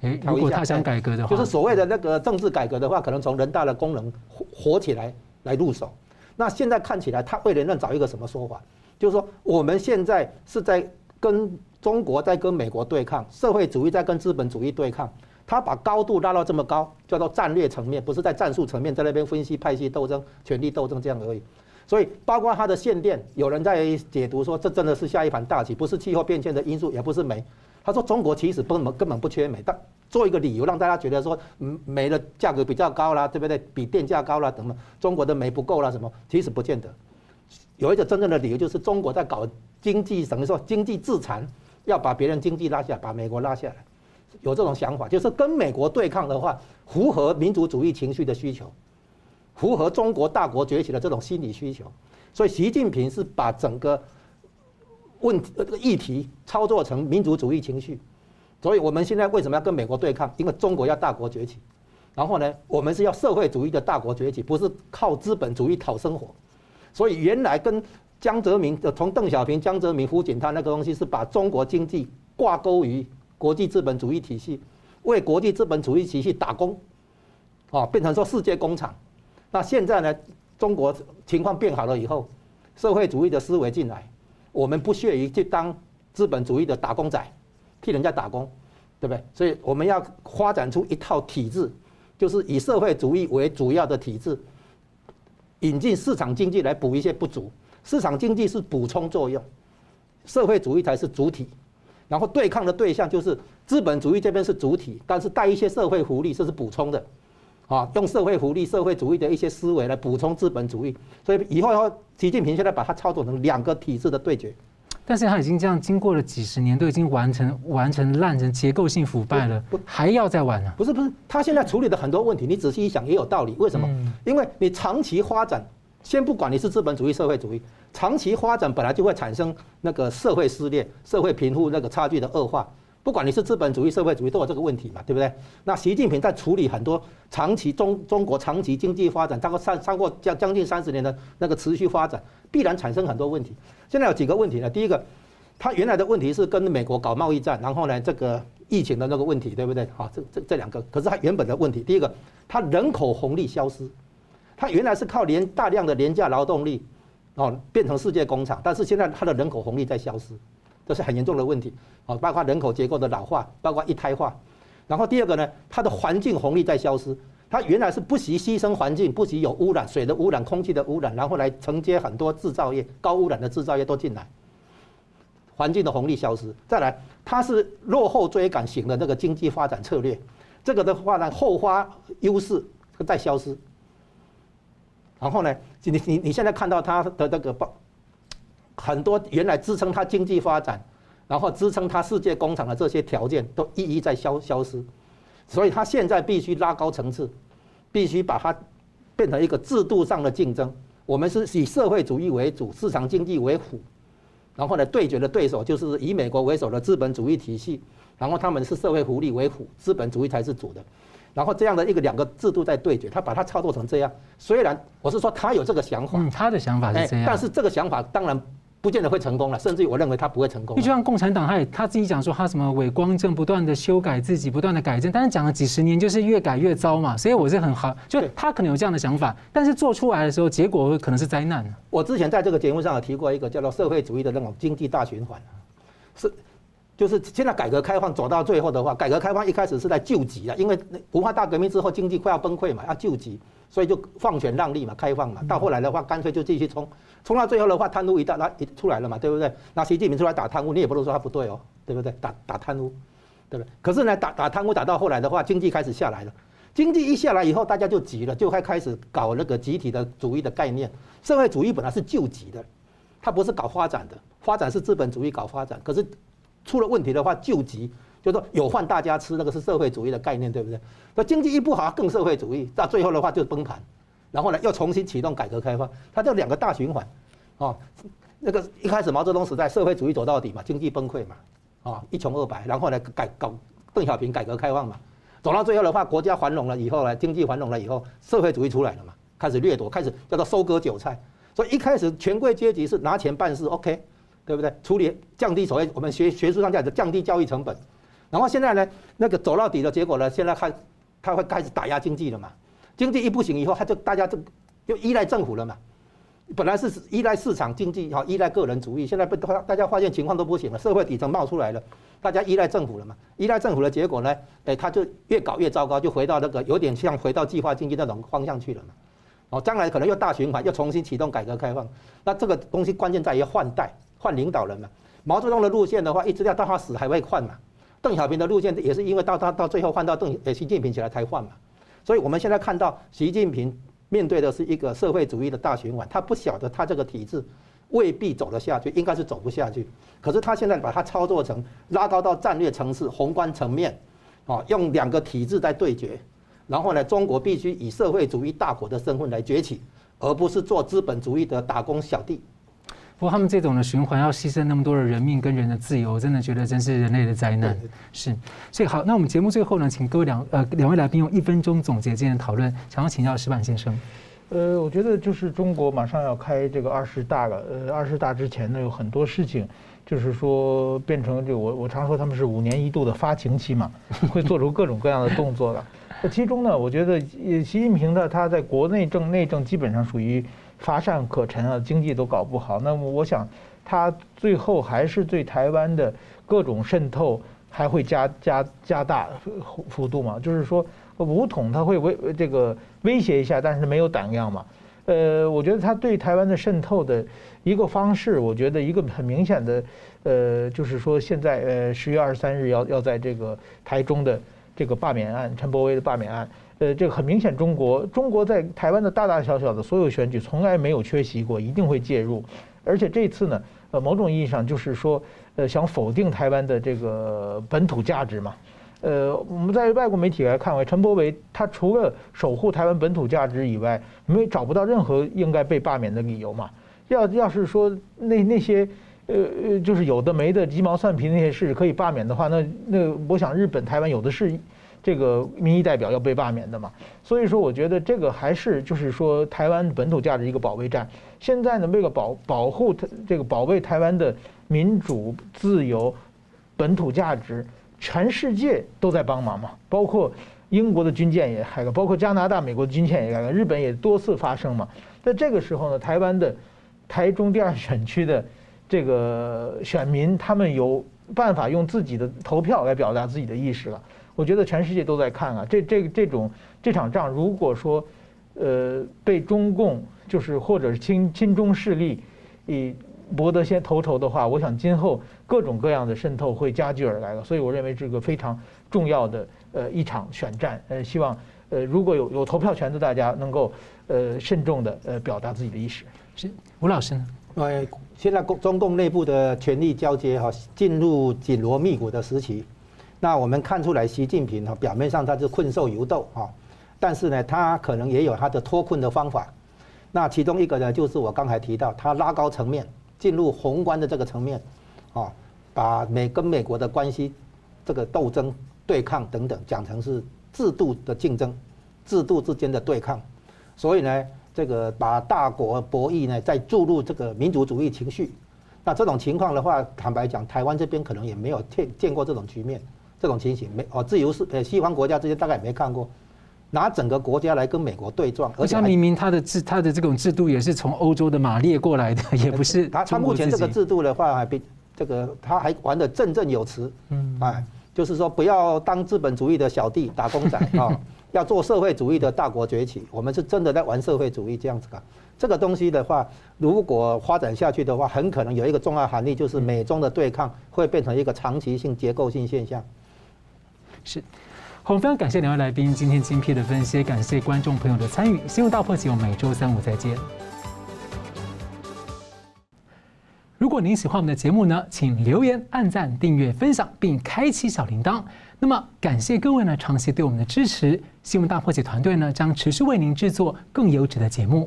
[SPEAKER 1] 哎，如果他想改革的话，
[SPEAKER 2] 就是所谓的那个政治改革的话，可能从人大的功能活活起来来入手。那现在看起来，他为连任找一个什么说法？就是说，我们现在是在跟中国在跟美国对抗，社会主义在跟资本主义对抗，他把高度拉到这么高，叫做战略层面，不是在战术层面，在那边分析派系斗争、权力斗争这样而已。所以，包括他的限电，有人在解读说，这真的是下一盘大棋，不是气候变迁的因素，也不是煤。他说，中国其实根本根本不缺煤，但做一个理由让大家觉得说，嗯，煤的价格比较高啦，对不对？比电价高啦，等等，中国的煤不够啦，什么？其实不见得。有一个真正的理由，就是中国在搞经济，什么说经济自残，要把别人经济拉下来，把美国拉下来，有这种想法，就是跟美国对抗的话，符合民族主义情绪的需求。符合中国大国崛起的这种心理需求，所以习近平是把整个问题这个议题操作成民族主义情绪，所以我们现在为什么要跟美国对抗？因为中国要大国崛起，然后呢，我们是要社会主义的大国崛起，不是靠资本主义讨生活。所以原来跟江泽民从邓小平、江泽民、胡锦涛那个东西是把中国经济挂钩于国际资本主义体系，为国际资本主义体系打工，啊，变成说世界工厂。那现在呢？中国情况变好了以后，社会主义的思维进来，我们不屑于去当资本主义的打工仔，替人家打工，对不对？所以我们要发展出一套体制，就是以社会主义为主要的体制，引进市场经济来补一些不足。市场经济是补充作用，社会主义才是主体。然后对抗的对象就是资本主义这边是主体，但是带一些社会福利，这是补充的。啊，用社会福利、社会主义的一些思维来补充资本主义，所以以后要习近平现在把它操作成两个体制的对决。
[SPEAKER 1] 但是他已经这样经过了几十年，都已经完成完成烂成结构性腐败了，不还要再玩呢？
[SPEAKER 2] 不是不是，他现在处理的很多问题，你仔细一想也有道理。为什么？因为你长期发展，先不管你是资本主义、社会主义，长期发展本来就会产生那个社会撕裂、社会贫富那个差距的恶化。不管你是资本主义、社会主义，都有这个问题嘛，对不对？那习近平在处理很多长期中中国长期经济发展，超过三超过将将近三十年的那个持续发展，必然产生很多问题。现在有几个问题呢？第一个，他原来的问题是跟美国搞贸易战，然后呢，这个疫情的那个问题，对不对？好，这这这两个，可是他原本的问题，第一个，他人口红利消失，他原来是靠廉大量的廉价劳动力哦，变成世界工厂，但是现在他的人口红利在消失。这是很严重的问题，啊，包括人口结构的老化，包括一胎化，然后第二个呢，它的环境红利在消失，它原来是不惜牺牲环境，不惜有污染，水的污染、空气的污染，然后来承接很多制造业，高污染的制造业都进来，环境的红利消失。再来，它是落后追赶型的那个经济发展策略，这个的话呢，后发优势在消失。然后呢，你你你现在看到它的这个报。很多原来支撑它经济发展，然后支撑它世界工厂的这些条件都一一在消消失，所以它现在必须拉高层次，必须把它变成一个制度上的竞争。我们是以社会主义为主，市场经济为辅，然后呢，对决的对手就是以美国为首的资本主义体系，然后他们是社会福利为辅，资本主义才是主的，然后这样的一个两个制度在对决，他把它操作成这样。虽然我是说他有这个想法，
[SPEAKER 1] 嗯，他的想法是这样，
[SPEAKER 2] 但是这个想法当然。不见得会成功了，甚至于我认为他不会成功。
[SPEAKER 1] 就像共产党，他也他自己讲说，他什么伪光正，不断的修改自己，不断的改正，但是讲了几十年，就是越改越糟嘛。所以我是很好，就他可能有这样的想法，但是做出来的时候，结果可能是灾难。
[SPEAKER 2] 我之前在这个节目上有提过一个叫做社会主义的那种经济大循环，是就是现在改革开放走到最后的话，改革开放一开始是在救急啊，因为文化大革命之后经济快要崩溃嘛，要救急，所以就放权让利嘛，开放嘛。到后来的话，干脆就继续冲。冲到最后的话，贪污一大那一出来了嘛，对不对？那习近平出来打贪污，你也不能说他不对哦，对不对？打打贪污，对不对？可是呢，打打贪污打到后来的话，经济开始下来了。经济一下来以后，大家就急了，就开开始搞那个集体的主义的概念。社会主义本来是救急的，它不是搞发展的，发展是资本主义搞发展。可是出了问题的话，救急就是说有饭大家吃，那个是社会主义的概念，对不对？那经济一不好，更社会主义，到最后的话就崩盘。然后呢，又重新启动改革开放，它就两个大循环，啊，那个一开始毛泽东时代社会主义走到底嘛，经济崩溃嘛，啊，一穷二白，然后呢改搞邓小平改革开放嘛，走到最后的话，国家繁荣了以后呢，经济繁荣了以后，社会主义出来了嘛，开始掠夺，开始叫做收割韭菜，所以一开始权贵阶级是拿钱办事，OK，对不对？处理降低所谓我们学学术上讲的降低教育成本，然后现在呢，那个走到底的结果呢，现在开他会开始打压经济了嘛。经济一不行以后，他就大家就就依赖政府了嘛，本来是依赖市场经济哈，依赖个人主义，现在被大家发现情况都不行了，社会底层冒出来了，大家依赖政府了嘛？依赖政府的结果呢？哎，他就越搞越糟糕，就回到那个有点像回到计划经济那种方向去了嘛。哦，将来可能又大循环，又重新启动改革开放。那这个东西关键在于换代、换领导人嘛。毛泽东的路线的话，一直要到他死还会换嘛。邓小平的路线也是因为到他到最后换到邓呃习近平起来才换嘛。所以我们现在看到习近平面对的是一个社会主义的大循环，他不晓得他这个体制未必走得下去，应该是走不下去。可是他现在把它操作成拉高到战略层次、宏观层面，哦，用两个体制在对决。然后呢，中国必须以社会主义大国的身份来崛起，而不是做资本主义的打工小弟。
[SPEAKER 1] 不过他们这种的循环要牺牲那么多的人命跟人的自由，我真的觉得真是人类的灾难。是，所以好，那我们节目最后呢，请各位两呃两位来宾用一分钟总结今天的讨论，想要请教石板先生。
[SPEAKER 3] 呃，我觉得就是中国马上要开这个二十大了，呃，二十大之前呢，有很多事情，就是说变成这个我我常说他们是五年一度的发情期嘛，会做出各种各样的动作的。那其中呢，我觉得习近平的，他在国内政、内政基本上属于乏善可陈啊，经济都搞不好。那么我想，他最后还是对台湾的各种渗透还会加加加大幅度嘛？就是说，武统他会威这个威胁一下，但是没有胆量嘛。呃，我觉得他对台湾的渗透的一个方式，我觉得一个很明显的，呃，就是说现在呃十月二十三日要要在这个台中的。这个罢免案，陈伯威的罢免案，呃，这个很明显，中国中国在台湾的大大小小的所有选举从来没有缺席过，一定会介入。而且这次呢，呃，某种意义上就是说，呃，想否定台湾的这个本土价值嘛。呃，我们在外国媒体来看，为陈伯维他除了守护台湾本土价值以外，没找不到任何应该被罢免的理由嘛。要要是说那那些。呃呃，就是有的没的鸡毛蒜皮那些事可以罢免的话，那那我想日本、台湾有的是这个民意代表要被罢免的嘛。所以说，我觉得这个还是就是说台湾本土价值一个保卫战。现在呢，为了保保护这个保卫台湾的民主、自由、本土价值，全世界都在帮忙嘛。包括英国的军舰也开了，包括加拿大、美国的军舰也开了，日本也多次发声嘛。在这个时候呢，台湾的台中第二选区的。这个选民他们有办法用自己的投票来表达自己的意识了。我觉得全世界都在看啊，这这这种这场仗，如果说呃被中共就是或者是亲亲中势力以博得先头筹的话，我想今后各种各样的渗透会加剧而来的。所以我认为这个非常重要的呃一场选战。呃，希望呃如果有有投票权的大家能够呃慎重的呃表达自己的意识。
[SPEAKER 1] 是吴老师呢？
[SPEAKER 2] 呃，现在共中共内部的权力交接哈，进入紧锣密鼓的时期。那我们看出来，习近平哈表面上他是困兽犹斗哈，但是呢，他可能也有他的脱困的方法。那其中一个呢，就是我刚才提到，他拉高层面，进入宏观的这个层面，啊，把美跟美国的关系这个斗争、对抗等等讲成是制度的竞争，制度之间的对抗。所以呢。这个把大国博弈呢，再注入这个民族主义情绪，那这种情况的话，坦白讲，台湾这边可能也没有见见过这种局面，这种情形没哦，自由是呃西方国家这些大概也没看过，拿整个国家来跟美国对撞，
[SPEAKER 1] 而且明明他的制他的这种制度也是从欧洲的马列过来的，也不是
[SPEAKER 2] 他他目前这个制度的话还比这个他还玩得振振有词，嗯，哎，就是说不要当资本主义的小弟打工仔啊。要做社会主义的大国崛起，我们是真的在玩社会主义这样子的。这个东西的话，如果发展下去的话，很可能有一个重要含义，就是美中的对抗会变成一个长期性、结构性现象。
[SPEAKER 1] 是，好，我们非常感谢两位来宾今天精辟的分析，感谢观众朋友的参与。新闻大破解，我们每周三五再见。如果您喜欢我们的节目呢，请留言、按赞、订阅、分享，并开启小铃铛。那么，感谢各位呢长期对我们的支持。新闻大破解团队呢将持续为您制作更优质的节目。